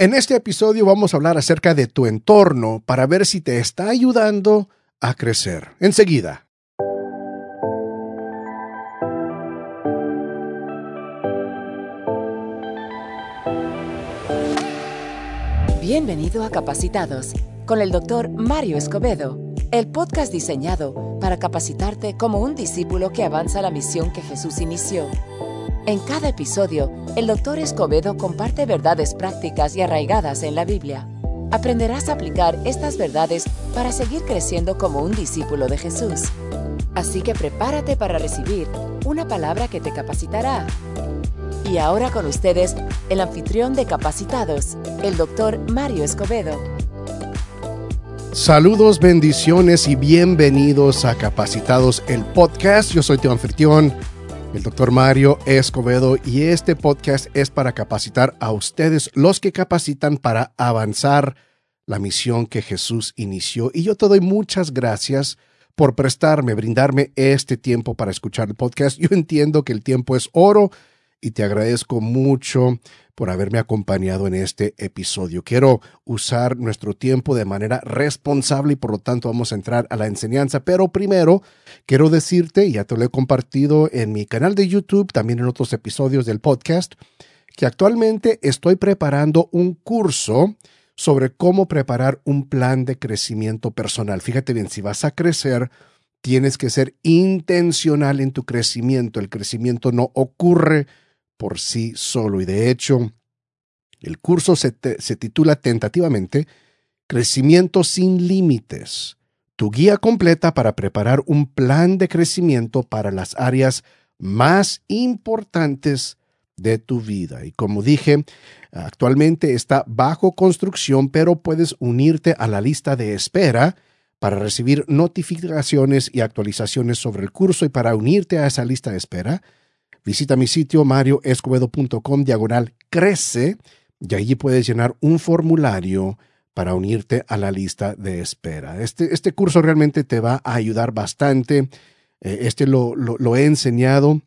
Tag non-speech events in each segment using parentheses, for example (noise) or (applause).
En este episodio vamos a hablar acerca de tu entorno para ver si te está ayudando a crecer. Enseguida. Bienvenido a Capacitados con el doctor Mario Escobedo, el podcast diseñado para capacitarte como un discípulo que avanza la misión que Jesús inició. En cada episodio, el doctor Escobedo comparte verdades prácticas y arraigadas en la Biblia. Aprenderás a aplicar estas verdades para seguir creciendo como un discípulo de Jesús. Así que prepárate para recibir una palabra que te capacitará. Y ahora con ustedes, el anfitrión de Capacitados, el doctor Mario Escobedo. Saludos, bendiciones y bienvenidos a Capacitados, el podcast. Yo soy tu anfitrión, el doctor Mario Escobedo, y este podcast es para capacitar a ustedes, los que capacitan para avanzar la misión que Jesús inició. Y yo te doy muchas gracias por prestarme, brindarme este tiempo para escuchar el podcast. Yo entiendo que el tiempo es oro y te agradezco mucho por haberme acompañado en este episodio. Quiero usar nuestro tiempo de manera responsable y por lo tanto vamos a entrar a la enseñanza. Pero primero quiero decirte, ya te lo he compartido en mi canal de YouTube, también en otros episodios del podcast, que actualmente estoy preparando un curso sobre cómo preparar un plan de crecimiento personal. Fíjate bien, si vas a crecer, tienes que ser intencional en tu crecimiento. El crecimiento no ocurre por sí solo. Y de hecho, el curso se, se, titula tentativamente Crecimiento sin Límites, tu guía completa para preparar un plan de crecimiento para las áreas más importantes de tu vida. Y como dije, actualmente está bajo construcción, pero puedes unirte a la lista de espera para recibir notificaciones y actualizaciones sobre el curso y para unirte a esa lista de espera Visita mi sitio marioescobedo.com diagonal crece y allí puedes llenar un formulario para unirte a la lista de espera. Este, este curso realmente te va a ayudar bastante. Eh, este lo, lo, lo he enseñado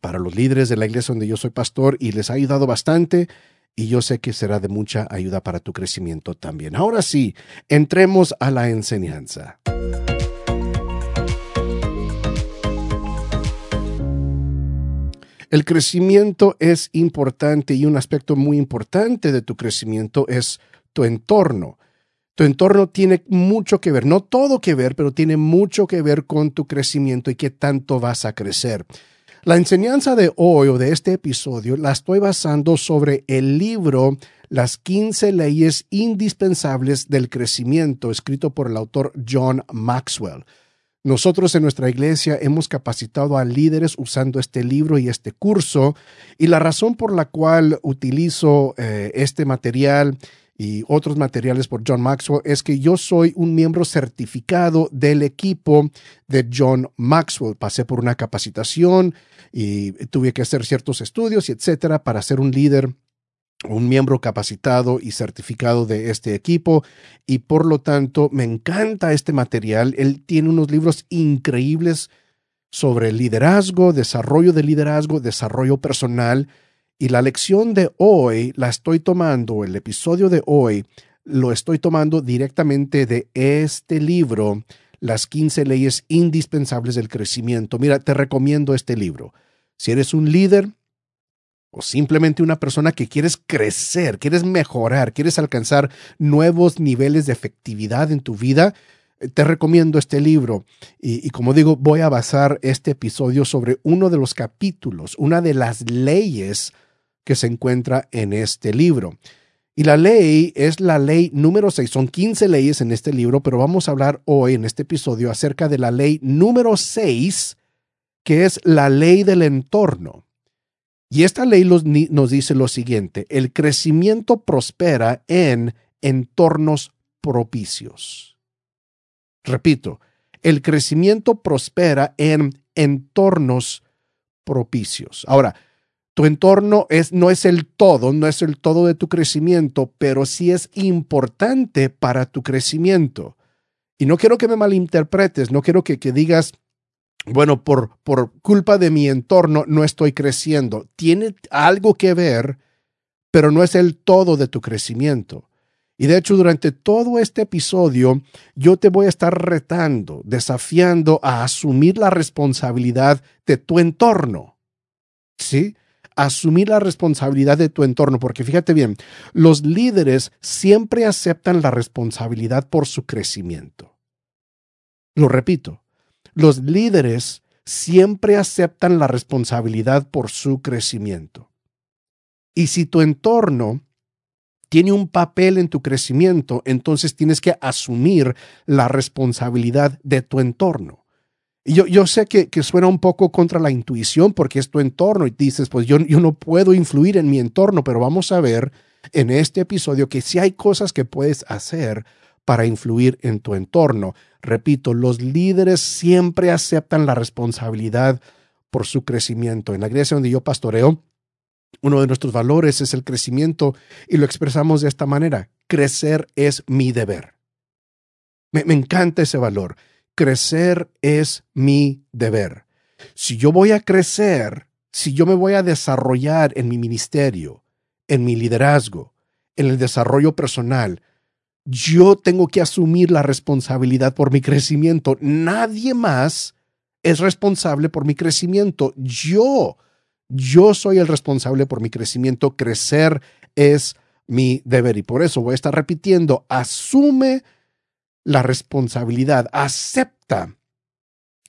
para los líderes de la iglesia donde yo soy pastor y les ha ayudado bastante y yo sé que será de mucha ayuda para tu crecimiento también. Ahora sí, entremos a la enseñanza. El crecimiento es importante y un aspecto muy importante de tu crecimiento es tu entorno. Tu entorno tiene mucho que ver, no todo que ver, pero tiene mucho que ver con tu crecimiento y qué tanto vas a crecer. La enseñanza de hoy o de este episodio la estoy basando sobre el libro Las 15 leyes indispensables del crecimiento, escrito por el autor John Maxwell. Nosotros en nuestra iglesia hemos capacitado a líderes usando este libro y este curso y la razón por la cual utilizo eh, este material y otros materiales por John Maxwell es que yo soy un miembro certificado del equipo de John Maxwell. Pasé por una capacitación y tuve que hacer ciertos estudios y etcétera para ser un líder un miembro capacitado y certificado de este equipo y por lo tanto me encanta este material. Él tiene unos libros increíbles sobre liderazgo, desarrollo de liderazgo, desarrollo personal y la lección de hoy la estoy tomando, el episodio de hoy lo estoy tomando directamente de este libro, Las 15 leyes indispensables del crecimiento. Mira, te recomiendo este libro. Si eres un líder, o simplemente una persona que quieres crecer, quieres mejorar, quieres alcanzar nuevos niveles de efectividad en tu vida, eh, te recomiendo este libro. Y, como digo, voy a basar este episodio sobre uno de los capítulos, una de las leyes que se encuentra en este libro. Y la ley es la ley número 6. Son 15 leyes en este libro, pero vamos a hablar hoy en este episodio acerca de la ley número 6, que es la ley del entorno. Y esta ley nos dice lo siguiente, el crecimiento prospera en entornos propicios. Repito, el crecimiento prospera en entornos propicios. Ahora, tu entorno no es el todo, no es el todo de tu crecimiento, pero sí es importante para tu crecimiento. Y no quiero que me malinterpretes, no quiero que, que digas, bueno, por, por culpa de mi entorno no estoy creciendo. Tiene algo que ver, pero no es el todo de tu crecimiento. Y de hecho, durante todo este episodio, yo te voy a estar retando, desafiando a asumir la responsabilidad de tu entorno. ¿Sí? Asumir la responsabilidad de tu entorno, porque fíjate bien, los líderes siempre aceptan la responsabilidad por su crecimiento. Lo repito, los líderes siempre aceptan la responsabilidad por su crecimiento. Y si tu entorno tiene un papel en tu crecimiento, entonces tienes que asumir la responsabilidad de tu entorno. Yo, sé que, suena un poco contra la intuición porque es tu entorno y dices, pues yo, no puedo influir en mi entorno, pero vamos a ver en este episodio que sí hay cosas que puedes hacer para influir en tu entorno. Repito, los líderes siempre aceptan la responsabilidad por su crecimiento. En la iglesia donde yo pastoreo, uno de nuestros valores es el crecimiento y lo expresamos de esta manera. Crecer es mi deber. Me, encanta ese valor. Crecer es mi deber. Si yo voy a crecer, si yo me voy a desarrollar en mi ministerio, en mi liderazgo, en el desarrollo personal, yo tengo que asumir la responsabilidad por mi crecimiento. Nadie más es responsable por mi crecimiento. Yo yo soy el responsable por mi crecimiento. Crecer es mi deber. Y por eso voy a estar repitiendo, asume la responsabilidad, acepta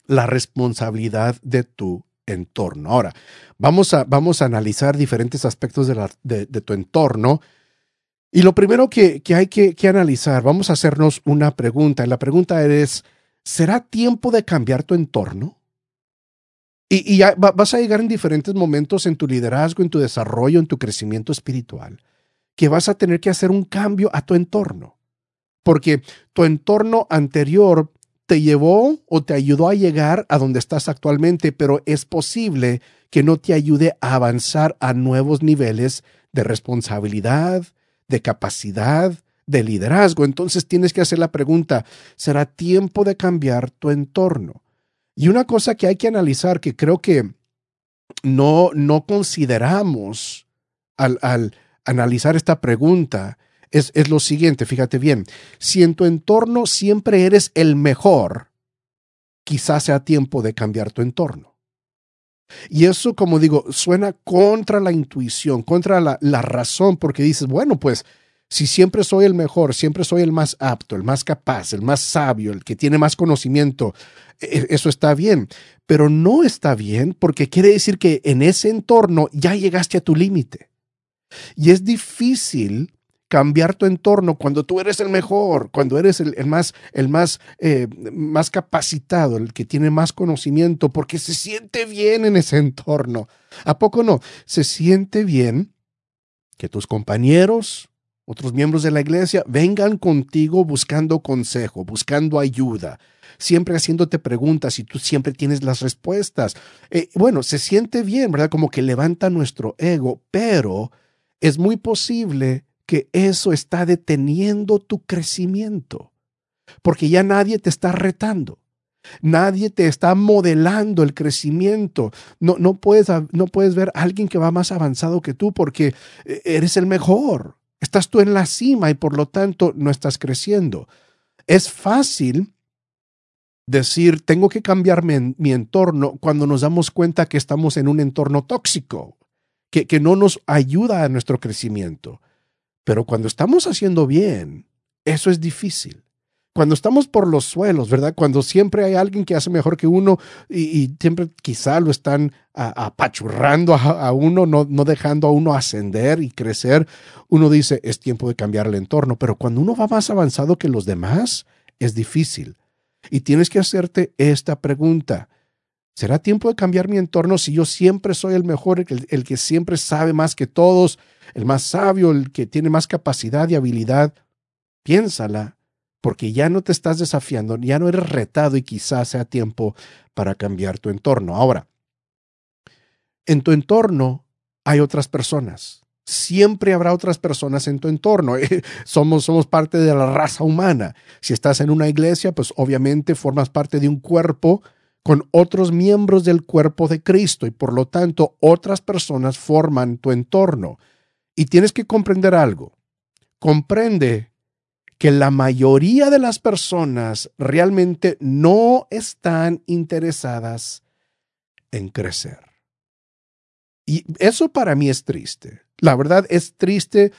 la responsabilidad de tu entorno. Ahora, vamos a, vamos a analizar diferentes aspectos de, de, tu entorno. Y lo primero que, que hay que, que, analizar, vamos a hacernos una pregunta. Y la pregunta es, ¿será tiempo de cambiar tu entorno? Y, vas a llegar en diferentes momentos en tu liderazgo, en tu desarrollo, en tu crecimiento espiritual, que vas a tener que hacer un cambio a tu entorno. Porque tu entorno anterior te llevó o te ayudó a llegar a donde estás actualmente, pero es posible que no te ayude a avanzar a nuevos niveles de responsabilidad, de capacidad, de liderazgo. Entonces tienes que hacer la pregunta, ¿será tiempo de cambiar tu entorno? Y una cosa que hay que analizar, que creo que no, no consideramos al, al analizar esta pregunta, es, es, lo siguiente, fíjate bien, si en tu entorno siempre eres el mejor, quizás sea tiempo de cambiar tu entorno. Y eso, como digo, suena contra la intuición, contra la, la razón, porque dices, bueno, pues si siempre soy el mejor, siempre soy el más apto, el más capaz, el más sabio, el que tiene más conocimiento, e, eso está bien, pero no está bien porque quiere decir que en ese entorno ya llegaste a tu límite. Y es difícil cambiar tu entorno cuando tú eres el mejor, cuando eres el, más, el más, eh, más capacitado, el que tiene más conocimiento, porque se siente bien en ese entorno. ¿A poco no? Se siente bien que tus compañeros, otros miembros de la iglesia, vengan contigo buscando consejo, buscando ayuda, siempre haciéndote preguntas y tú siempre tienes las respuestas. Eh, bueno, se siente bien, ¿verdad? Como que levanta nuestro ego, pero es muy posible que eso está deteniendo tu crecimiento, porque ya nadie te está retando. Nadie te está modelando el crecimiento. No, no, puedes, no puedes ver a alguien que va más avanzado que tú porque eh, eres el mejor. Estás tú en la cima y por lo tanto no estás creciendo. Es fácil decir, tengo que cambiar mi, entorno cuando nos damos cuenta que estamos en un entorno tóxico, que, que no nos ayuda a nuestro crecimiento. Pero cuando estamos haciendo bien, eso es difícil cuando estamos por los suelos, ¿verdad? Cuando siempre hay alguien que hace mejor que uno y, siempre quizá lo están apachurrando a, uno, no, dejando a uno ascender y crecer, uno dice, es tiempo de cambiar el entorno, pero cuando uno va más avanzado que los demás, es difícil. Y tienes que hacerte esta pregunta. ¿Será tiempo de cambiar mi entorno si yo siempre soy el mejor, el, que siempre sabe más que todos, el más sabio, el que tiene más capacidad y habilidad? Piénsala porque ya no te estás desafiando, ya no eres retado y quizás sea tiempo para cambiar tu entorno. Ahora, en tu entorno hay otras personas. Siempre habrá otras personas en tu entorno. (laughs) somos, somos parte de la raza humana. Si estás en una iglesia, pues obviamente formas parte de un cuerpo con otros miembros del cuerpo de Cristo y por lo tanto otras personas forman tu entorno. Y tienes que comprender algo. Comprende que la mayoría de las personas realmente no están interesadas en crecer. Y eso para mí es triste. La verdad es triste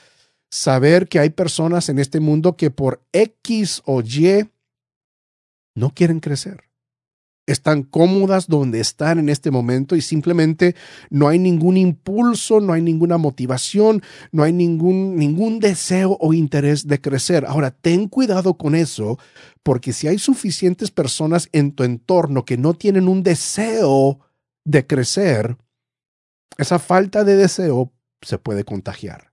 saber que hay personas en este mundo que por X o Y no quieren crecer. Están cómodas donde están en este momento y simplemente no hay ningún impulso, no hay ninguna motivación, no hay ningún, ningún deseo o interés de crecer. Ahora, ten cuidado con eso, porque si hay suficientes personas en tu entorno que no tienen un deseo de crecer, esa falta de deseo se puede contagiar.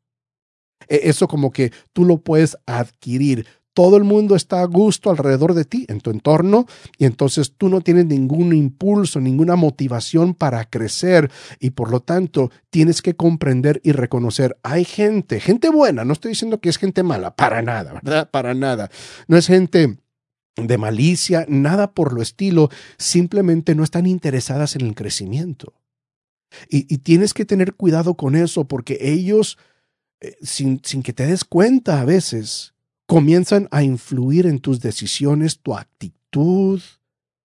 E, eso como que tú lo puedes adquirir. Todo el mundo está a gusto alrededor de ti, en tu entorno, y entonces tú no tienes ningún impulso, ninguna motivación para crecer, y por lo tanto tienes que comprender y reconocer, hay gente, gente buena, no estoy diciendo que es gente mala, para nada, ¿verdad? Para nada. No es gente de malicia, nada por lo estilo, simplemente no están interesadas en el crecimiento. Y, tienes que tener cuidado con eso porque ellos, eh, sin, sin que te des cuenta a veces, comienzan a influir en tus decisiones, tu actitud,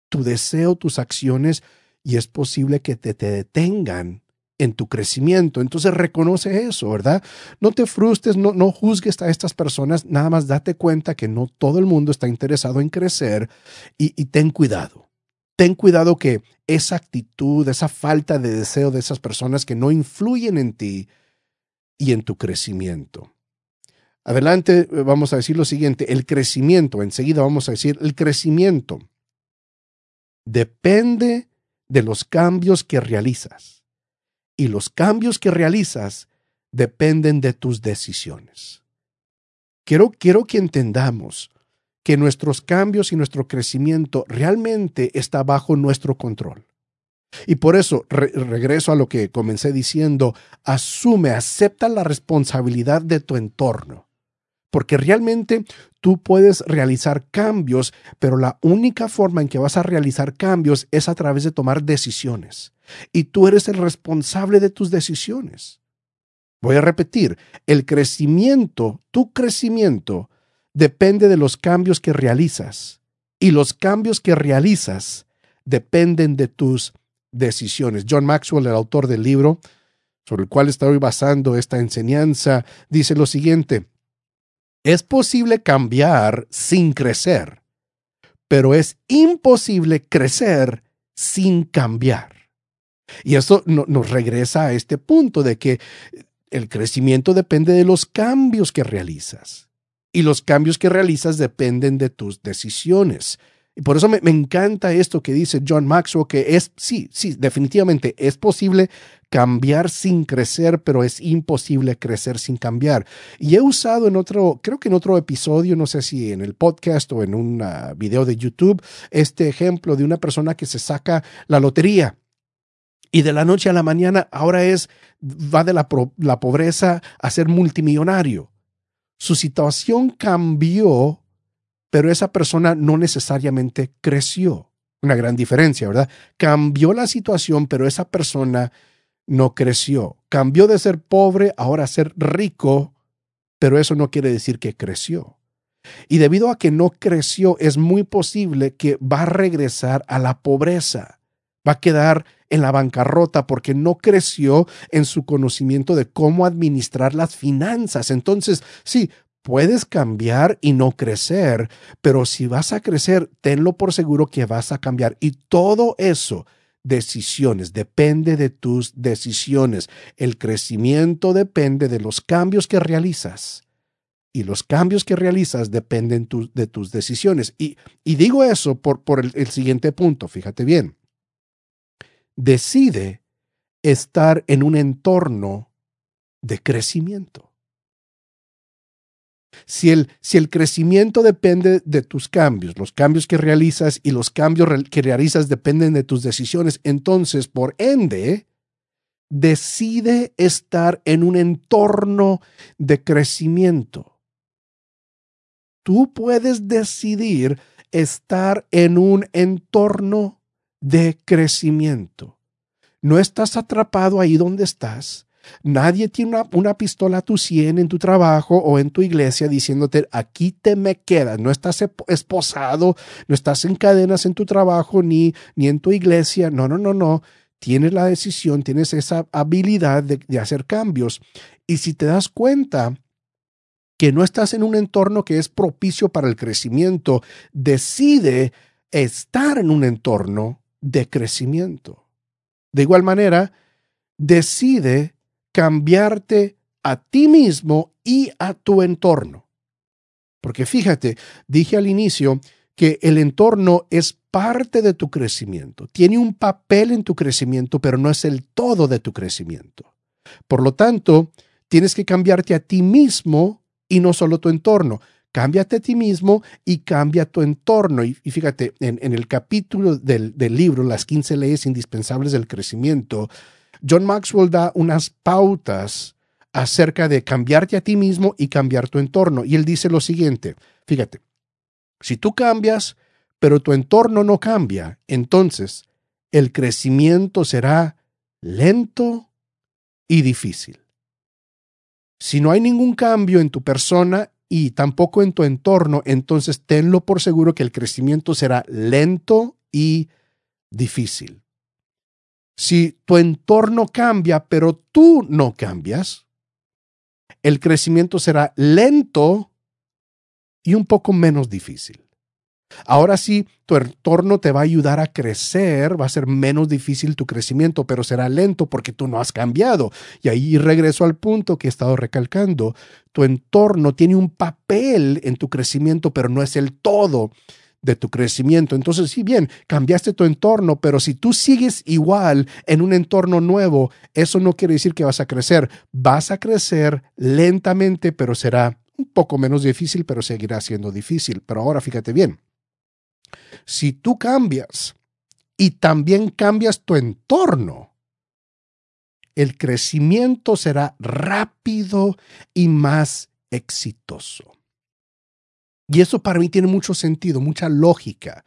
tu deseo, tus acciones, y es posible que te, te detengan en tu crecimiento. Entonces reconoce eso, ¿verdad? No te frustres, no, no juzgues a estas personas, nada más date cuenta que no todo el mundo está interesado en crecer y, y ten cuidado ten cuidado que esa actitud, esa falta de deseo de esas personas que no influyen en ti y en tu crecimiento. Adelante eh, vamos a decir lo siguiente, el crecimiento, enseguida vamos a decir, el crecimiento depende de los cambios que realizas y los cambios que realizas dependen de tus decisiones. Quiero, quiero que entendamos que nuestros cambios y nuestro crecimiento realmente está bajo nuestro control. Y por eso, regreso a lo que comencé diciendo, asume, acepta la responsabilidad de tu entorno. Porque realmente tú puedes realizar cambios, pero la única forma en que vas a realizar cambios es a través de tomar decisiones. Y tú eres el responsable de tus decisiones. Voy a repetir, el crecimiento, tu crecimiento, depende de los cambios que realizas y los cambios que realizas dependen de tus decisiones. John Maxwell, el autor del libro sobre el cual estoy basando esta enseñanza, dice lo siguiente, es posible cambiar sin crecer, pero es imposible crecer sin cambiar. Y eso nos regresa a este punto de que el crecimiento depende de los cambios que realizas y los cambios que realizas dependen de tus decisiones. Y por eso me, encanta esto que dice John Maxwell, que es, sí, sí, definitivamente es posible cambiar sin crecer, pero es imposible crecer sin cambiar. Y he usado en otro, creo que en otro episodio, no sé si en el podcast o en un ah, video de YouTube, este ejemplo de una persona que se saca la lotería. Y de la noche a la mañana ahora es, va de la, la pobreza a ser multimillonario su situación cambió, pero esa persona no necesariamente creció. Una gran diferencia, ¿verdad? Cambió la situación, pero esa persona no creció. Cambió de ser pobre ahora a ser rico, pero eso no quiere decir que creció. Y debido a que no creció, es muy posible que va a regresar a la pobreza. Va a quedar en la bancarrota porque no creció en su conocimiento de cómo administrar las finanzas. Entonces, sí, puedes cambiar y no crecer, pero si vas a crecer, tenlo por seguro que vas a cambiar. Y todo eso, decisiones, depende de tus decisiones. El crecimiento depende de los cambios que realizas. Y los cambios que realizas dependen de tus decisiones. Y, digo eso por, por el siguiente punto, fíjate bien decide estar en un entorno de crecimiento. Si el, si el, crecimiento depende de tus cambios, los cambios que realizas y los cambios que realizas dependen de tus decisiones, entonces, por ende, decide estar en un entorno de crecimiento. Tú puedes decidir estar en un entorno de crecimiento. No estás atrapado ahí donde estás, Nadie tiene una, pistola a tu cien en tu trabajo o en tu iglesia diciéndote, aquí te me quedas. No estás esposado, no estás en cadenas en tu trabajo ni, ni en tu iglesia. No, no, no, no. Tienes la decisión, tienes esa habilidad de hacer cambios. Y si te das cuenta, que no estás en un entorno que es propicio para el crecimiento, decide estar en un entorno de crecimiento. De igual manera, decide cambiarte a ti mismo y a tu entorno. Porque fíjate, dije al inicio que el entorno es parte de tu crecimiento, tiene un papel en tu crecimiento, pero no es el todo de tu crecimiento. Por lo tanto, tienes que cambiarte a ti mismo y no solo tu entorno. Cámbiate a ti mismo y cambia tu entorno. Y, fíjate, en, el capítulo del, libro, Las 15 leyes indispensables del crecimiento, John Maxwell da unas pautas acerca de cambiarte a ti mismo y cambiar tu entorno. Y él dice lo siguiente, fíjate, si tú cambias, pero tu entorno no cambia, entonces el crecimiento será lento y difícil. Si no hay ningún cambio en tu persona y tampoco en tu entorno, entonces tenlo por seguro que el crecimiento será lento y difícil. Si tu entorno cambia, pero tú no cambias, el crecimiento será lento y un poco menos difícil. Ahora sí, tu entorno te va a ayudar a crecer, va a ser menos difícil tu crecimiento, pero será lento porque tú no has cambiado. Y ahí regreso al punto que he estado recalcando. Tu entorno tiene un papel en tu crecimiento, pero no es el todo de tu crecimiento. Entonces, sí, bien, cambiaste tu entorno, pero si tú sigues igual en un entorno nuevo, eso no quiere decir que vas a crecer. Vas a crecer lentamente, pero será un poco menos difícil, pero seguirá siendo difícil. Pero ahora fíjate bien, si tú cambias y también cambias tu entorno, el crecimiento será rápido y más exitoso. Y eso para mí tiene mucho sentido, mucha lógica,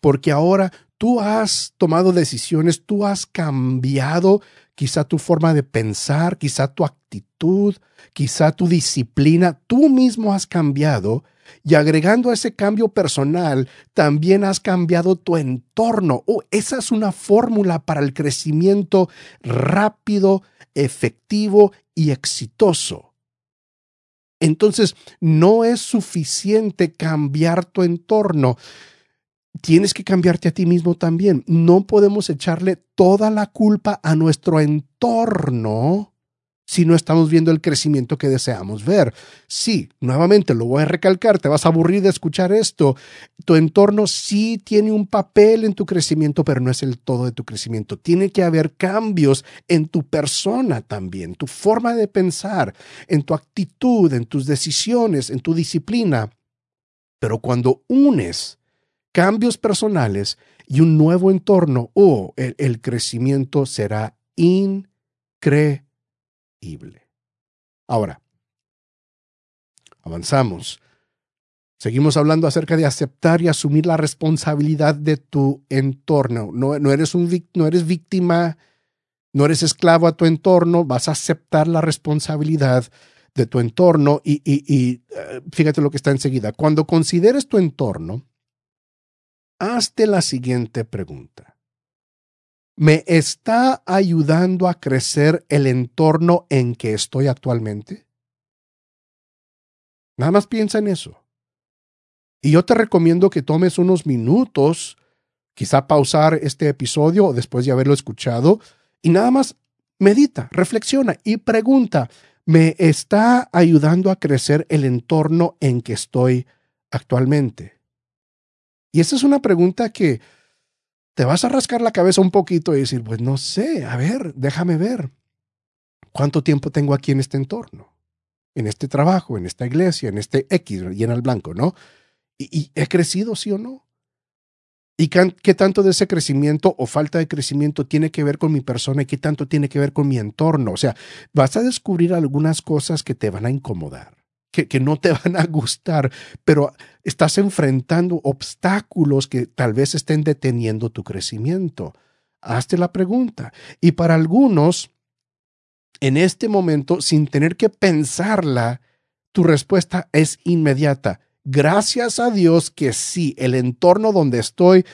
porque ahora tú has tomado decisiones, tú has cambiado quizá tu forma de pensar, quizá tu actitud, quizá tu disciplina, tú mismo has cambiado y agregando a ese cambio personal, también has cambiado tu entorno. Oh, esa es una fórmula para el crecimiento rápido, efectivo y exitoso. Entonces, no es suficiente cambiar tu entorno. Tienes que cambiarte a ti mismo también. No podemos echarle toda la culpa a nuestro entorno si no estamos viendo el crecimiento que deseamos ver. Sí, nuevamente lo voy a recalcar, te vas a aburrir de escuchar esto. Tu entorno sí tiene un papel en tu crecimiento, pero no es el todo de tu crecimiento. Tiene que haber cambios en tu persona también, tu forma de pensar, en tu actitud, en tus decisiones, en tu disciplina. Pero cuando unes cambios personales y un nuevo entorno, oh, el, el crecimiento será increíble Ahora, avanzamos. Seguimos hablando acerca de aceptar y asumir la responsabilidad de tu entorno. No, eres, un, no eres víctima, no eres esclavo a tu entorno, vas a aceptar la responsabilidad de tu entorno y, y eh, fíjate lo que está enseguida. Cuando consideres tu entorno, hazte la siguiente pregunta. ¿Me está ayudando a crecer el entorno en que estoy actualmente? Nada más piensa en eso. Y yo te recomiendo que tomes unos minutos, quizá pausar este episodio después de haberlo escuchado, y nada más medita, reflexiona y pregunta, ¿me está ayudando a crecer el entorno en que estoy actualmente? Y esa es una pregunta que te vas a rascar la cabeza un poquito y decir, pues no sé, a ver, déjame ver. ¿Cuánto tiempo tengo aquí en este entorno? En este trabajo, en esta iglesia, en este X, llena el blanco, ¿no? ¿Y, he crecido, sí o no? ¿Y qué tanto de ese crecimiento o falta de crecimiento tiene que ver con mi persona y qué tanto tiene que ver con mi entorno? O sea, vas a descubrir algunas cosas que te van a incomodar que, no te (laughs) van a gustar, pero estás enfrentando obstáculos que tal vez estén deteniendo tu crecimiento. Hazte la pregunta. Y para algunos, en este momento, sin tener que pensarla, tu respuesta es inmediata. Gracias a Dios que sí, el entorno donde estoy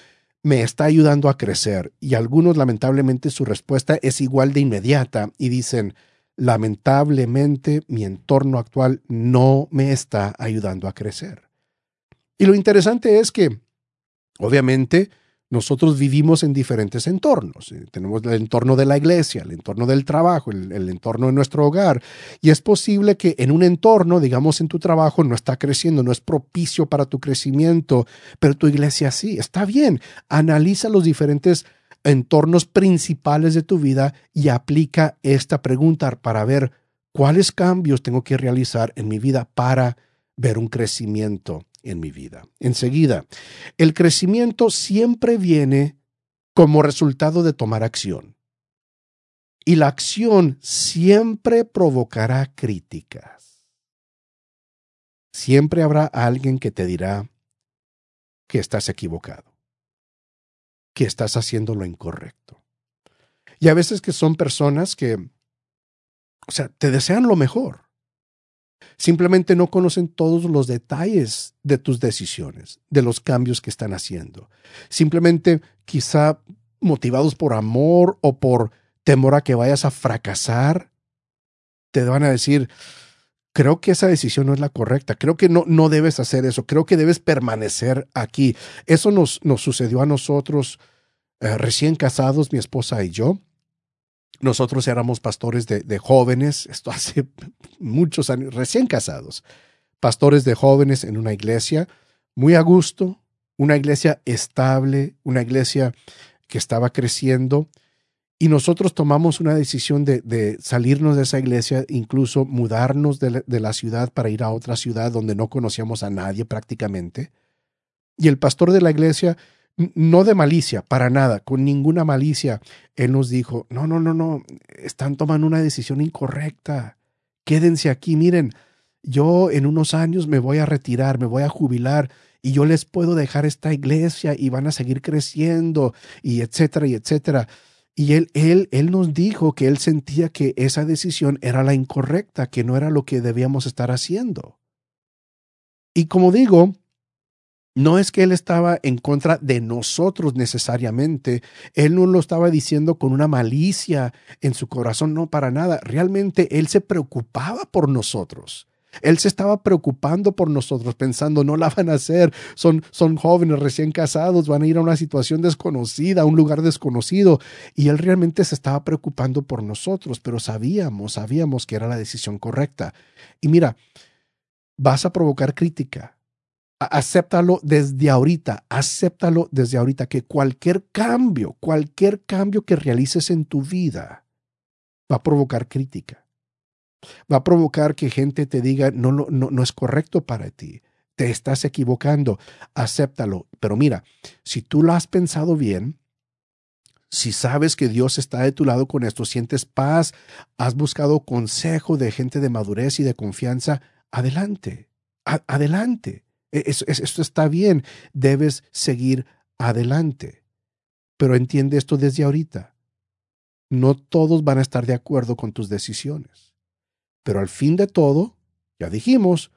me está ayudando a crecer. Y algunos, lamentablemente, su respuesta es igual de inmediata y dicen, lamentablemente, mi entorno actual no me está ayudando a crecer. Y lo interesante es que, obviamente, nosotros vivimos en diferentes entornos. Eh, tenemos el entorno de la iglesia, el entorno del trabajo, el, entorno de nuestro hogar. Y es posible que en un entorno, digamos en tu trabajo, no está creciendo, no es propicio para tu crecimiento, pero tu iglesia sí. Está bien. Analiza los diferentes entornos principales de tu vida y aplica esta pregunta para ver cuáles cambios tengo que realizar en mi vida para ver un crecimiento en mi vida. Enseguida, el crecimiento siempre viene como resultado de tomar acción. Y la acción siempre provocará críticas. Siempre habrá alguien que te dirá que estás equivocado, que estás haciendo lo incorrecto. Y a veces que son personas que, o sea, te desean lo mejor Simplemente no conocen todos los detalles de tus decisiones, de los cambios que están haciendo. Simplemente quizá motivados por amor o por temor a que vayas a fracasar, te van a decir, creo que esa decisión no es la correcta, creo que no, no debes hacer eso, creo que debes permanecer aquí. Eso nos, nos sucedió a nosotros eh, recién casados, mi esposa y yo. Nosotros éramos pastores de, jóvenes, esto (laughs) hace muchos años, recién casados, pastores de jóvenes en una iglesia, muy a gusto, una iglesia estable, una iglesia que estaba creciendo. Y nosotros tomamos una decisión de, salirnos de esa iglesia, incluso mudarnos de la, ciudad para ir a otra ciudad donde no conocíamos a nadie prácticamente. Y el pastor de la iglesia no de malicia, para nada, con ninguna malicia. Él nos dijo, no, no, no, no, están tomando una decisión incorrecta. Quédense aquí, miren, yo en unos años me voy a retirar, me voy a jubilar y yo les puedo dejar esta iglesia y van a seguir creciendo y etcétera y etcétera. Y él, él, él nos dijo que él sentía que esa decisión era la incorrecta, que no era lo que debíamos estar haciendo. Y como digo, no es que él estaba en contra de nosotros necesariamente, él no lo estaba diciendo con una malicia en su corazón, no para nada, realmente él se preocupaba por nosotros. Él se estaba preocupando por nosotros, pensando, no la van a hacer, son, son jóvenes recién casados, van a ir a una situación desconocida, a un lugar desconocido. Y él realmente se estaba preocupando por nosotros, pero sabíamos, sabíamos que era la decisión correcta. Y mira, vas a provocar crítica, acéptalo desde ahorita, acéptalo desde ahorita, que cualquier cambio, cualquier cambio que realices en tu vida va a provocar crítica. Va a provocar que gente te diga, no, no, no, es correcto para ti, te estás equivocando, acéptalo. Pero mira, si tú lo has pensado bien, si sabes que Dios está de tu lado con esto, sientes paz, has buscado consejo de gente de madurez y de confianza, adelante, adelante. E-, esto está bien, debes seguir adelante. Pero entiende esto desde ahorita. No todos van a estar de acuerdo con tus decisiones. Pero al fin de todo, ya dijimos,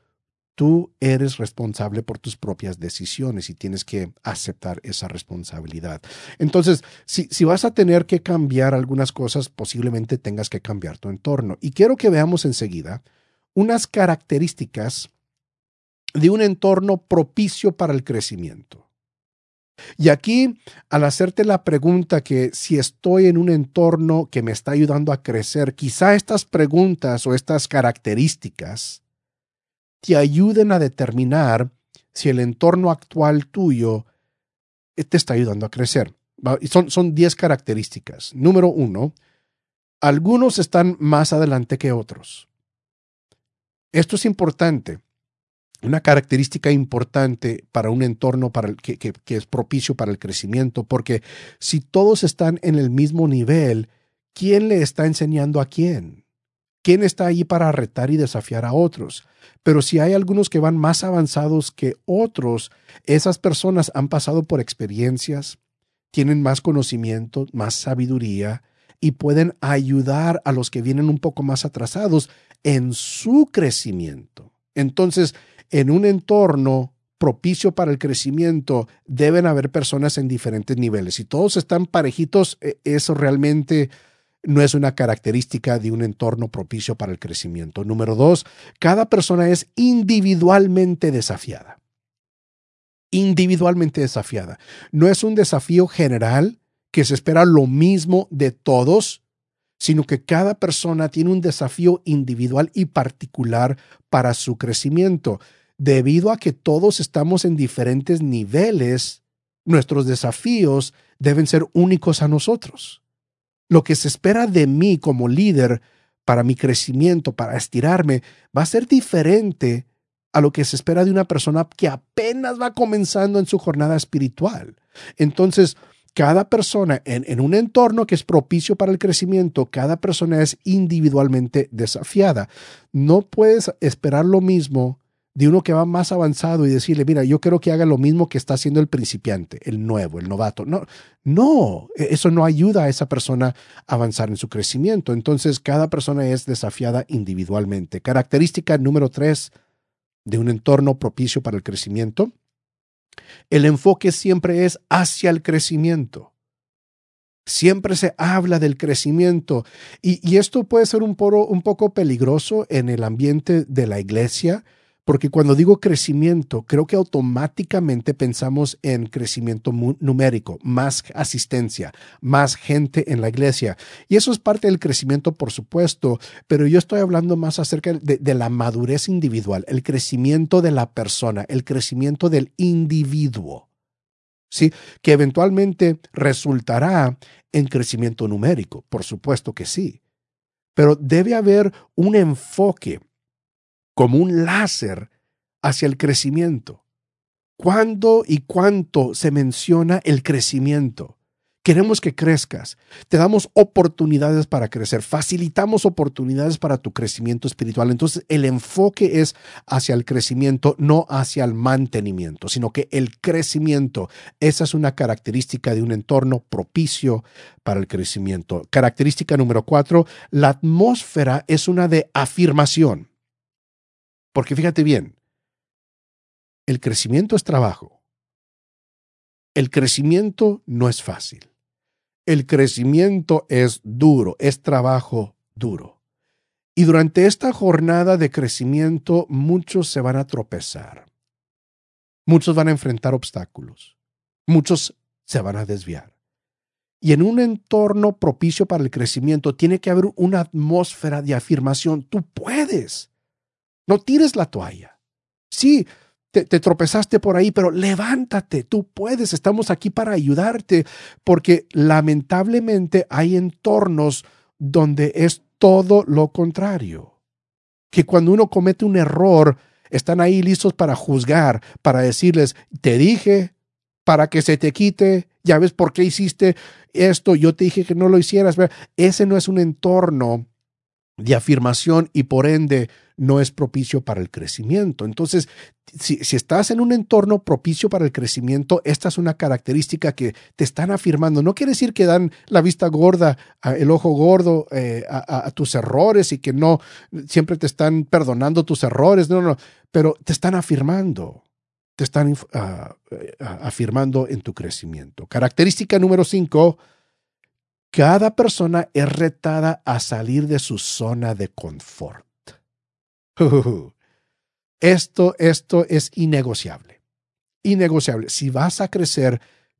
tú eres responsable por tus propias decisiones y tienes que aceptar esa responsabilidad. Entonces, si, si, vas a tener que cambiar algunas cosas, posiblemente tengas que cambiar tu entorno. Y quiero que veamos enseguida unas características de un entorno propicio para el crecimiento. Y aquí, al hacerte la pregunta que si estoy en un entorno que me está ayudando a crecer, quizá estas preguntas o estas características te ayuden a determinar si el entorno actual tuyo te está ayudando a crecer. Son, son 10 características. Número uno, algunos están más adelante que otros. Esto es importante una característica importante para un entorno para el, que, que, es propicio para el crecimiento, porque si todos están en el mismo nivel, ¿quién le está enseñando a quién? ¿Quién está ahí para retar y desafiar a otros? Pero si hay algunos que van más avanzados que otros, esas personas han pasado por experiencias, tienen más conocimiento, más sabiduría, y pueden ayudar a los que vienen un poco más atrasados en su crecimiento. Entonces, en un entorno propicio para el crecimiento, deben haber personas en diferentes niveles. Si todos están parejitos, e, eso realmente no es una característica de un entorno propicio para el crecimiento. Número dos, cada persona es individualmente desafiada. Individualmente desafiada. No es un desafío general que se espera lo mismo de todos, sino que cada persona tiene un desafío individual y particular para su crecimiento. Debido a que todos estamos en diferentes niveles, nuestros desafíos deben ser únicos a nosotros. Lo que se espera de mí como líder para mi crecimiento, para estirarme, va a ser diferente a lo que se espera de una persona que apenas va comenzando en su jornada espiritual. Entonces, cada persona en, un entorno que es propicio para el crecimiento, cada persona es individualmente desafiada. No puedes esperar lo mismo de uno que va más avanzado y decirle, mira, yo quiero que haga lo mismo que está haciendo el principiante, el nuevo, el novato. No, no, e, eso no ayuda a esa persona a avanzar en su crecimiento. Entonces, cada persona es desafiada individualmente. Característica número tres de un entorno propicio para el crecimiento. El enfoque siempre es hacia el crecimiento. Siempre se habla del crecimiento y, y esto puede ser un, poro, un poco peligroso en el ambiente de la iglesia porque cuando digo crecimiento, creo que automáticamente pensamos en crecimiento numérico, más asistencia, más gente en la iglesia. Y eso es parte del crecimiento, por supuesto, pero yo estoy hablando más acerca de, la madurez individual, el crecimiento de la persona, el crecimiento del individuo. ¿Sí? Que eventualmente resultará en crecimiento numérico, por supuesto que sí. Pero debe haber un enfoque como un láser hacia el crecimiento. ¿Cuándo y cuánto se menciona el crecimiento? Queremos que crezcas. Te damos oportunidades para crecer. Facilitamos oportunidades para tu crecimiento espiritual. Entonces el enfoque es hacia el crecimiento, no hacia el mantenimiento, sino que el crecimiento, esa es una característica de un entorno propicio para el crecimiento. Característica número cuatro, la atmósfera es una de afirmación. Porque fíjate bien, el crecimiento es trabajo. El crecimiento no es fácil. El crecimiento es duro, es trabajo duro. Y durante esta jornada de crecimiento muchos se van a tropezar. Muchos van a enfrentar obstáculos. Muchos se van a desviar. Y en un entorno propicio para el crecimiento tiene que haber una atmósfera de afirmación. Tú puedes. No tires la toalla. Sí, te, tropezaste por ahí, pero levántate, tú puedes, estamos aquí para ayudarte, porque lamentablemente hay entornos donde es todo lo contrario. Que cuando uno comete un error, están ahí listos para juzgar, para decirles, te dije, para que se te quite, ya ves por qué hiciste esto, yo te dije que no lo hicieras. Ese no es un entorno de afirmación y por ende no es propicio para el crecimiento. Entonces, si, estás en un entorno propicio para el crecimiento, esta es una característica que te están afirmando. No quiere decir que dan la vista gorda, el ojo gordo eh, a, tus errores y que no siempre te están perdonando tus errores, no, no, pero te están afirmando, te están ah, eh, afirmando en tu crecimiento. Característica número cinco, cada persona es retada a salir de su zona de confort. (laughs) Esto, esto es innegociable. Innegociable. Si vas a crecer,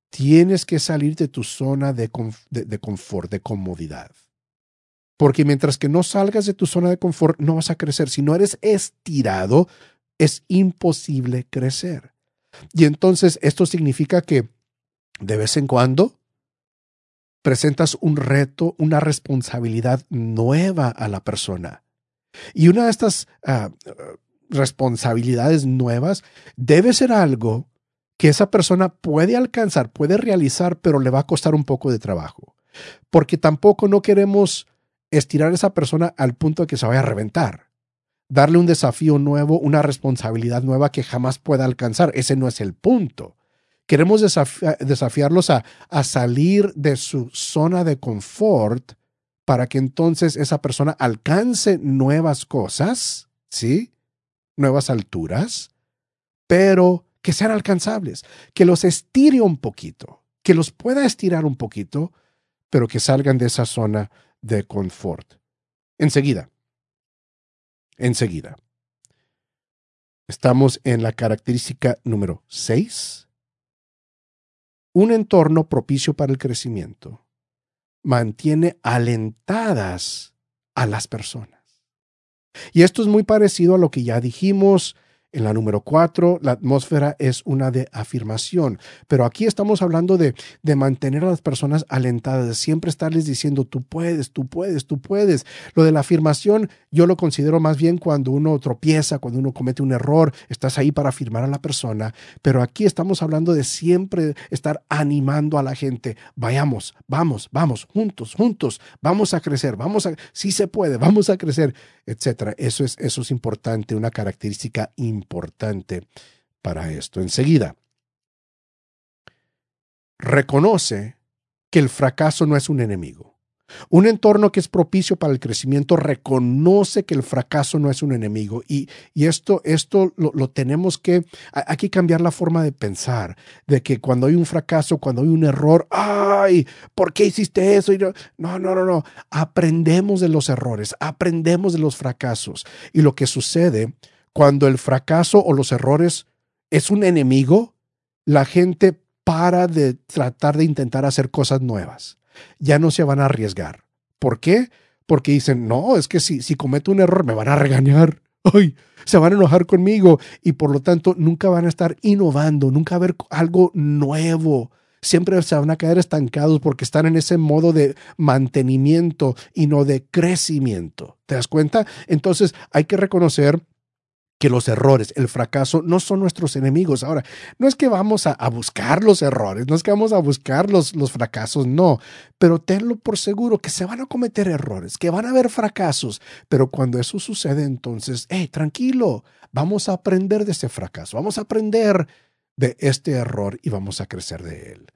tienes que salir de tu zona de, de, confort, de comodidad. Porque mientras que no salgas de tu zona de confort, no vas a crecer. Si no eres estirado, es imposible crecer. Y entonces esto significa que de vez en cuando presentas un reto, una responsabilidad nueva a la persona. Y una de estas ah, responsabilidades nuevas debe ser algo que esa persona puede alcanzar, puede realizar, pero le va a costar un poco de trabajo. Porque tampoco no queremos estirar a esa persona al punto de que se vaya a reventar. Darle un desafío nuevo, una responsabilidad nueva que jamás pueda alcanzar. Ese no es el punto. Queremos desafiarlos a, a salir de su zona de confort para que entonces esa persona alcance nuevas cosas, ¿sí? Nuevas alturas, pero que sean alcanzables, que los estire un poquito, que los pueda estirar un poquito, pero que salgan de esa zona de confort. Enseguida, enseguida. Estamos en la característica número 6. Un entorno propicio para el crecimiento mantiene alentadas a las personas. Y esto es muy parecido a lo que ya dijimos en la número cuatro, la atmósfera es una de afirmación, pero aquí estamos hablando de, de mantener a las personas alentadas, de siempre estarles diciendo, tú puedes, tú puedes, tú puedes. Lo de la afirmación yo lo considero más bien cuando uno tropieza, cuando uno comete un error, estás ahí para afirmar a la persona, pero aquí estamos hablando de siempre estar animando a la gente, vayamos, vamos, vamos, juntos, juntos, vamos a crecer, vamos a, sí se puede, vamos a crecer, etcétera. Eso es, eso es importante, una característica importante importante para esto. Enseguida, reconoce que el fracaso no es un enemigo. Un entorno que es propicio para el crecimiento reconoce que el fracaso no es un enemigo y, y esto, esto lo, tenemos que, hay que cambiar la forma de pensar, de que cuando hay un fracaso, cuando hay un error, ay, ¿por qué hiciste eso? No, no, no, no, aprendemos de los errores, aprendemos de los fracasos y lo que sucede cuando el fracaso o los errores es un enemigo, la gente para de tratar de intentar hacer cosas nuevas. Ya no se van a arriesgar. ¿Por qué? Porque dicen, no, es que si, si cometo un error me van a regañar. Ay, se van a enojar conmigo y por lo tanto nunca van a estar innovando, nunca a ver algo nuevo. Siempre se van a quedar estancados porque están en ese modo de mantenimiento y no de crecimiento. ¿Te das cuenta? Entonces hay que reconocer que los errores, el fracaso, no son nuestros enemigos. Ahora, no es que vamos a, buscar los errores, no es que vamos a buscar los, los, fracasos, no, pero tenlo por seguro que se van a cometer errores, que van a haber fracasos, pero cuando eso sucede, entonces, hey, tranquilo, vamos a aprender de ese fracaso, vamos a aprender de este error y vamos a crecer de él.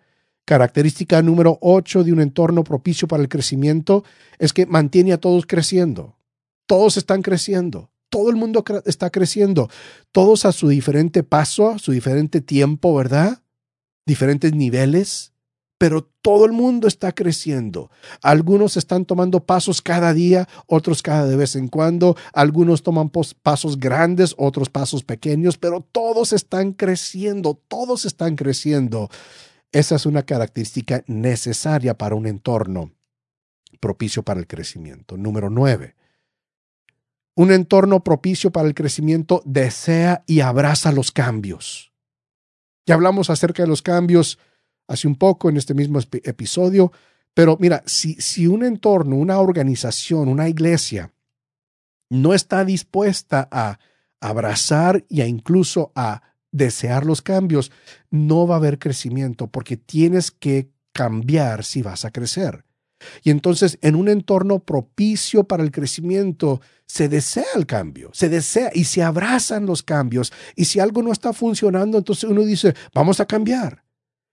Característica número 8 de un entorno propicio para el crecimiento es que mantiene a todos creciendo. Todos están creciendo todo el mundo está creciendo, todos a su diferente paso, su diferente tiempo, ¿verdad? Diferentes niveles, pero todo el mundo está creciendo. Algunos están tomando pasos cada día, otros cada de vez en cuando, algunos toman pasos grandes, otros pasos pequeños, pero todos están creciendo, todos están creciendo. Esa es una característica necesaria para un entorno propicio para el crecimiento. Número nueve, un entorno propicio para el crecimiento desea y abraza los cambios. Ya hablamos acerca de los cambios hace un poco en este mismo episodio, pero mira, si, si un entorno, una organización, una iglesia no está dispuesta a abrazar y a incluso a desear los cambios, no va a haber crecimiento porque tienes que cambiar si vas a crecer. Y entonces en un entorno propicio para el crecimiento se desea el cambio, se desea y se abrazan los cambios. Y si algo no está funcionando, entonces uno dice, vamos a cambiar.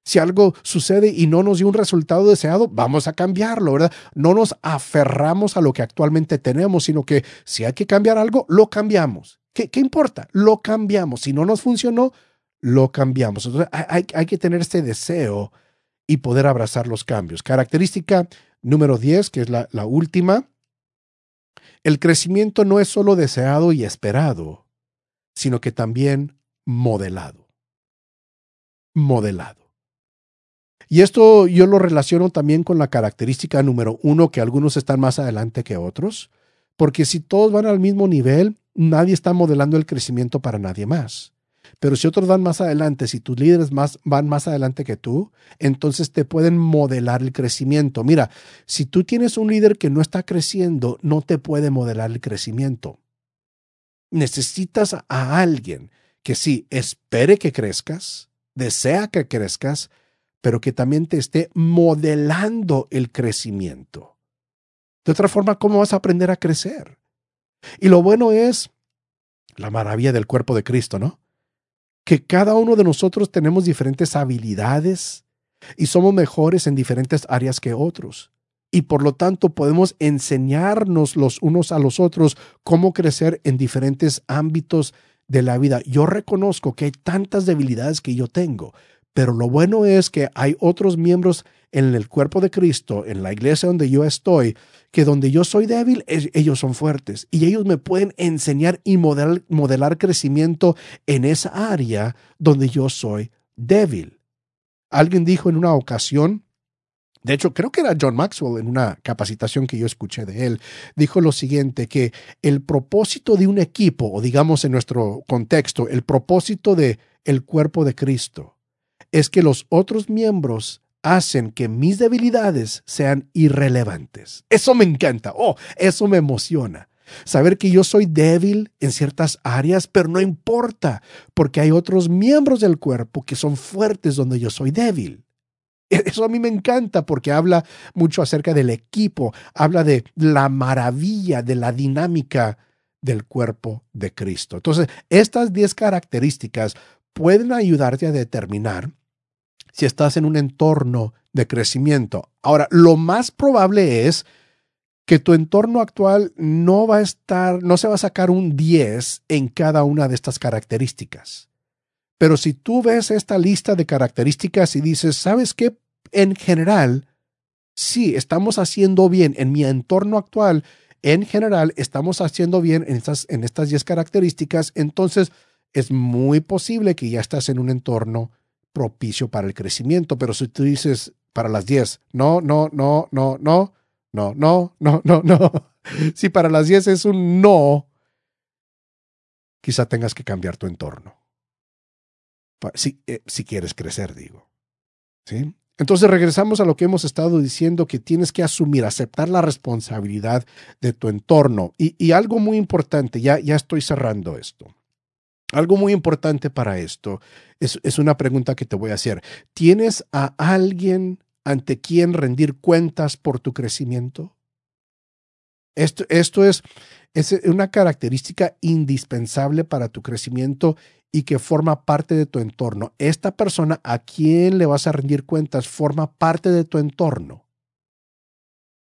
Si algo sucede y no nos dio un resultado deseado, vamos a cambiarlo, ¿verdad? No nos aferramos a lo que actualmente tenemos, sino que si hay que cambiar algo, lo cambiamos. ¿Qué, qué importa? Lo cambiamos. Si no nos funcionó, lo cambiamos. Entonces hay, hay que tener este deseo y poder abrazar los cambios. Característica Número 10, que es la, la última, el crecimiento no es solo deseado y esperado, sino que también modelado. Modelado. Y esto yo lo relaciono también con la característica número uno, que algunos están más adelante que otros, porque si todos van al mismo nivel, nadie está modelando el crecimiento para nadie más. Pero si otros van más adelante, si tus líderes más, van más adelante que tú, entonces te pueden modelar el crecimiento. Mira, si tú tienes un líder que no está creciendo, no te puede modelar el crecimiento. Necesitas a alguien que sí espere que crezcas, desea que crezcas, pero que también te esté modelando el crecimiento. De otra forma, ¿cómo vas a aprender a crecer? Y lo bueno es la maravilla del cuerpo de Cristo, ¿no? Que cada uno de nosotros tenemos diferentes habilidades y somos mejores en diferentes áreas que otros. y por lo tanto podemos enseñarnos los unos a los otros cómo crecer en diferentes ámbitos de la vida. Yo reconozco que hay tantas debilidades que yo tengo, pero lo bueno es que hay otros miembros en el cuerpo de Cristo, en la iglesia donde yo estoy, que donde yo soy débil, ellos son fuertes y ellos me pueden enseñar y modelar, modelar crecimiento en esa área donde yo soy débil. Alguien dijo en una ocasión, de hecho, creo que era John Maxwell en una capacitación que yo escuché de él, dijo lo siguiente, que el propósito de un equipo, o digamos en nuestro contexto, el propósito de el cuerpo de Cristo, es que los otros miembros hacen que mis debilidades sean irrelevantes. Eso me encanta, oh, eso me emociona. Saber que yo soy débil en ciertas áreas, pero no importa, porque hay otros miembros del cuerpo que son fuertes donde yo soy débil. E-, eso a mí me encanta porque habla mucho acerca del equipo, habla de la maravilla, de la dinámica del cuerpo de Cristo. Entonces, estas 10 características pueden ayudarte a determinar si estás en un entorno de crecimiento. Ahora, lo más probable es que tu entorno actual no va a estar, no se va a sacar un 10 en cada una de estas características. Pero si tú ves esta lista de características y dices, ¿sabes qué? En general, sí, estamos haciendo bien en mi entorno actual, en general estamos haciendo bien en estas, en estas 10 características, entonces es muy posible que ya estás en un entorno propicio para el crecimiento. Pero si tú dices para las 10, no, no, no, no, no, no, no, no, no, no. Si para las 10 es un no, quizá tengas que cambiar tu entorno. Si, eh, si quieres crecer, digo. ¿Sí? Entonces regresamos a lo que hemos estado diciendo, que tienes que asumir, aceptar la responsabilidad de tu entorno. Y, y algo muy importante, ya, ya estoy cerrando esto. Algo muy importante para esto es, es, una pregunta que te voy a hacer. ¿Tienes a alguien ante quien rendir cuentas por tu crecimiento? Esto, esto es, es una característica indispensable para tu crecimiento y que forma parte de tu entorno. Esta persona a quien le vas a rendir cuentas forma parte de tu entorno.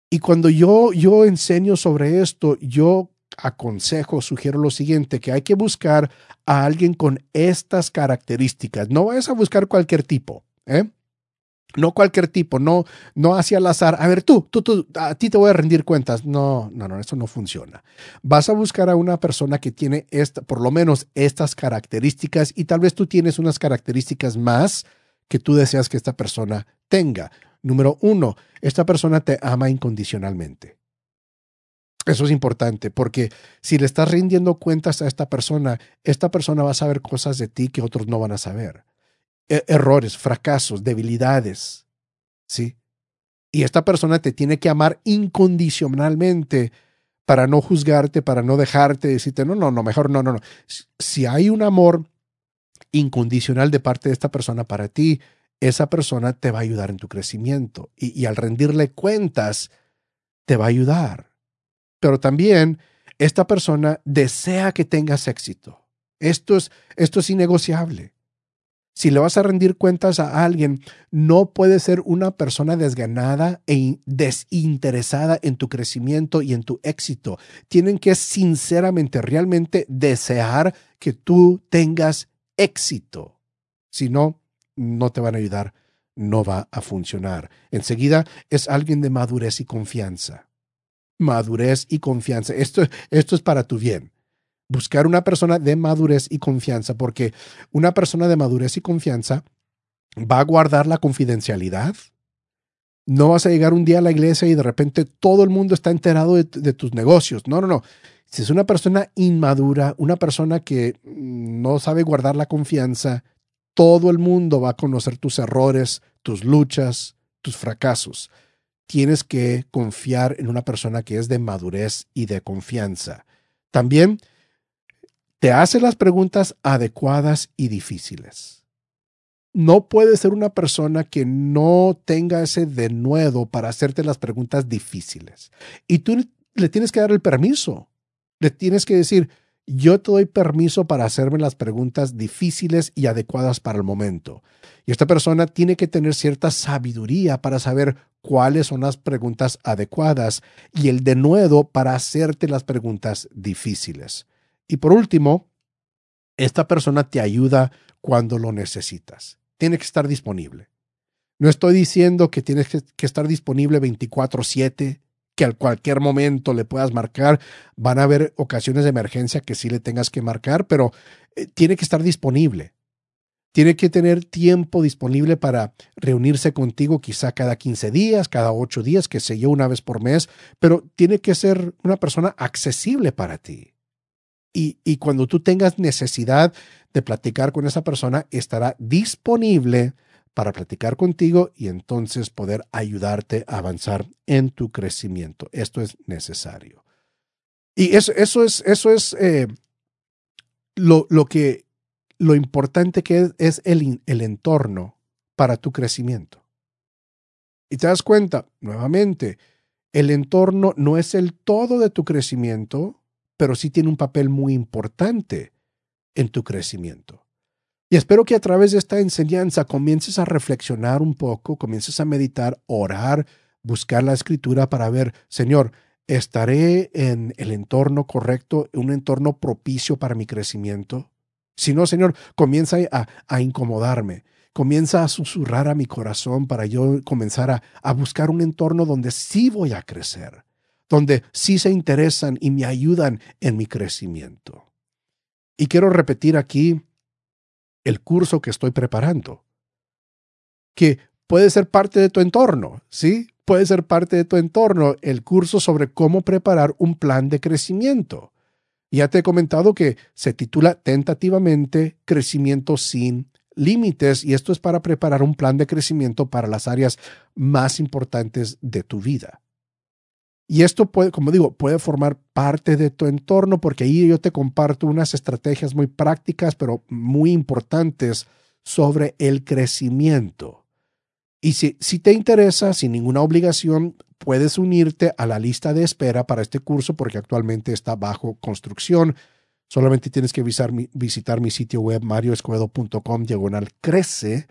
Y cuando yo, yo enseño sobre esto, yo aconsejo, sugiero lo siguiente, que hay que buscar a alguien con estas características. No vayas a buscar cualquier tipo, ¿eh? No cualquier tipo, no, no hacia al azar. A ver, tú, tú, tú, a ti te voy a rendir cuentas. No, no, no, eso no funciona. Vas a buscar a una persona que tiene esta, por lo menos estas características y tal vez tú tienes unas características más que tú deseas que esta persona tenga. Número uno, esta persona te ama incondicionalmente. Eso es importante porque si le estás rindiendo cuentas a esta persona, esta persona va a saber cosas de ti que otros no van a saber. E errores, fracasos, debilidades. ¿Sí? Y esta persona te tiene que amar incondicionalmente para no juzgarte, para no dejarte, decirte, no, no, no, mejor no, no, no. Si hay un amor incondicional de parte de esta persona para ti, esa persona te va a ayudar en tu crecimiento y, y al rendirle cuentas, te va a ayudar pero también esta persona desea que tengas éxito. Esto es, esto es innegociable. Si le vas a rendir cuentas a alguien, no puede ser una persona desganada e desinteresada en tu crecimiento y en tu éxito. Tienen que sinceramente, realmente desear que tú tengas éxito. Si no, no te van a ayudar, no va a funcionar. Enseguida es alguien de madurez y confianza madurez y confianza. Esto, esto es para tu bien. Buscar una persona de madurez y confianza, porque una persona de madurez y confianza va a guardar la confidencialidad. No vas a llegar un día a la iglesia y de repente todo el mundo está enterado de, de tus negocios. No, no, no. Si es una persona inmadura, una persona que no sabe guardar la confianza, todo el mundo va a conocer tus errores, tus luchas, tus fracasos tienes que confiar en una persona que es de madurez y de confianza. También te hace las preguntas adecuadas y difíciles. No puede ser una persona que no tenga ese denuedo para hacerte las preguntas difíciles. Y tú le tienes que dar el permiso. Le tienes que decir, yo te doy permiso para hacerme las preguntas difíciles y adecuadas para el momento. Y esta persona tiene que tener cierta sabiduría para saber cuáles son las preguntas adecuadas y el denuedo para hacerte las preguntas difíciles. Y por último, esta persona te ayuda cuando lo necesitas. Tiene que estar disponible. No estoy diciendo que tienes que, estar disponible 24/7 que al cualquier momento le puedas marcar. Van a haber ocasiones de emergencia que sí le tengas que marcar, pero eh, tiene que estar disponible. Tiene que tener tiempo disponible para reunirse contigo quizá cada 15 días, cada 8 días, que sé yo, una vez por mes, pero tiene que ser una persona accesible para ti. Y, y cuando tú tengas necesidad de platicar con esa persona, estará disponible para platicar contigo y entonces poder ayudarte a avanzar en tu crecimiento. Esto es necesario. Y eso, es, eso es eh, lo, lo, que, lo importante que es, es el, el entorno para tu crecimiento. Y te das cuenta, nuevamente, el entorno no es el todo de tu crecimiento, pero sí tiene un papel muy importante en tu crecimiento. Y espero que a través de esta enseñanza comiences a reflexionar un poco, comiences a meditar, orar, buscar la escritura para ver, Señor, ¿estaré en el entorno correcto, un entorno propicio para mi crecimiento? Si no, Señor, comienza a, incomodarme, comienza a susurrar a mi corazón para yo comenzar a buscar un entorno donde sí voy a crecer, donde sí se interesan y me ayudan en mi crecimiento. Y quiero repetir aquí el curso que estoy preparando, que puede ser parte de tu entorno, ¿sí? Puede ser parte de tu entorno el curso sobre cómo preparar un plan de crecimiento. Ya te he comentado que se titula tentativamente Crecimiento sin límites y esto es para preparar un plan de crecimiento para las áreas más importantes de tu vida. Y esto puede, como digo, puede formar parte de tu entorno porque ahí yo te comparto unas estrategias muy prácticas, pero muy importantes sobre el crecimiento. Y si, te interesa, sin ninguna obligación, puedes unirte a la lista de espera para este curso porque actualmente está bajo construcción. Solamente tienes que visitar mi, visitar mi sitio web marioescobedo.com diagonal crece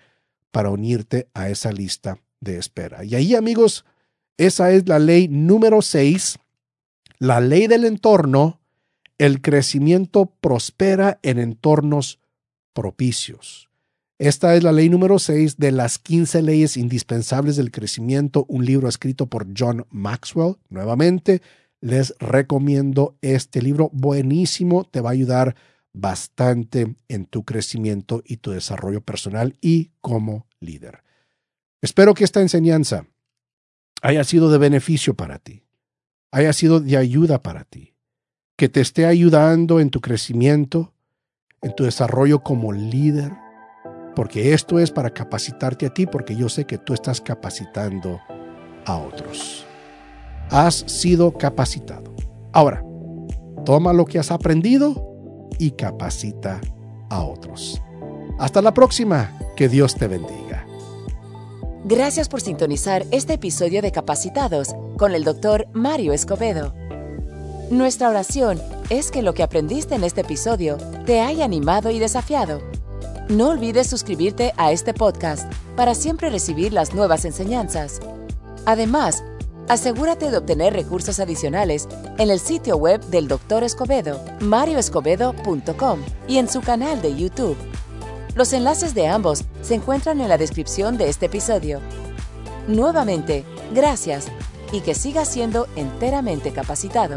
para unirte a esa lista de espera. Y ahí, amigos, esa es la ley número 6, la ley del entorno. El crecimiento prospera en entornos propicios. Esta es la ley número 6 de las 15 leyes indispensables del crecimiento, un libro escrito por John Maxwell. Nuevamente, les recomiendo este libro, buenísimo, te va a ayudar bastante en tu crecimiento y tu desarrollo personal y como líder. Espero que esta enseñanza haya sido de beneficio para ti, haya sido de ayuda para ti, que te esté ayudando en tu crecimiento, en tu desarrollo como líder, porque esto es para capacitarte a ti, porque yo sé que tú estás capacitando a otros. Has sido capacitado. Ahora, toma lo que has aprendido y capacita a otros. Hasta la próxima. Que Dios te bendiga. Gracias por sintonizar este episodio de Capacitados con el doctor Mario Escobedo. Nuestra oración es que lo que aprendiste en este episodio te haya animado y desafiado. No olvides suscribirte a este podcast para siempre recibir las nuevas enseñanzas. Además, asegúrate de obtener recursos adicionales en el sitio web del Dr. Escobedo, marioescobedo.com y en su canal de YouTube. Los enlaces de ambos se encuentran en la descripción de este episodio. Nuevamente, gracias y que siga siendo enteramente capacitado.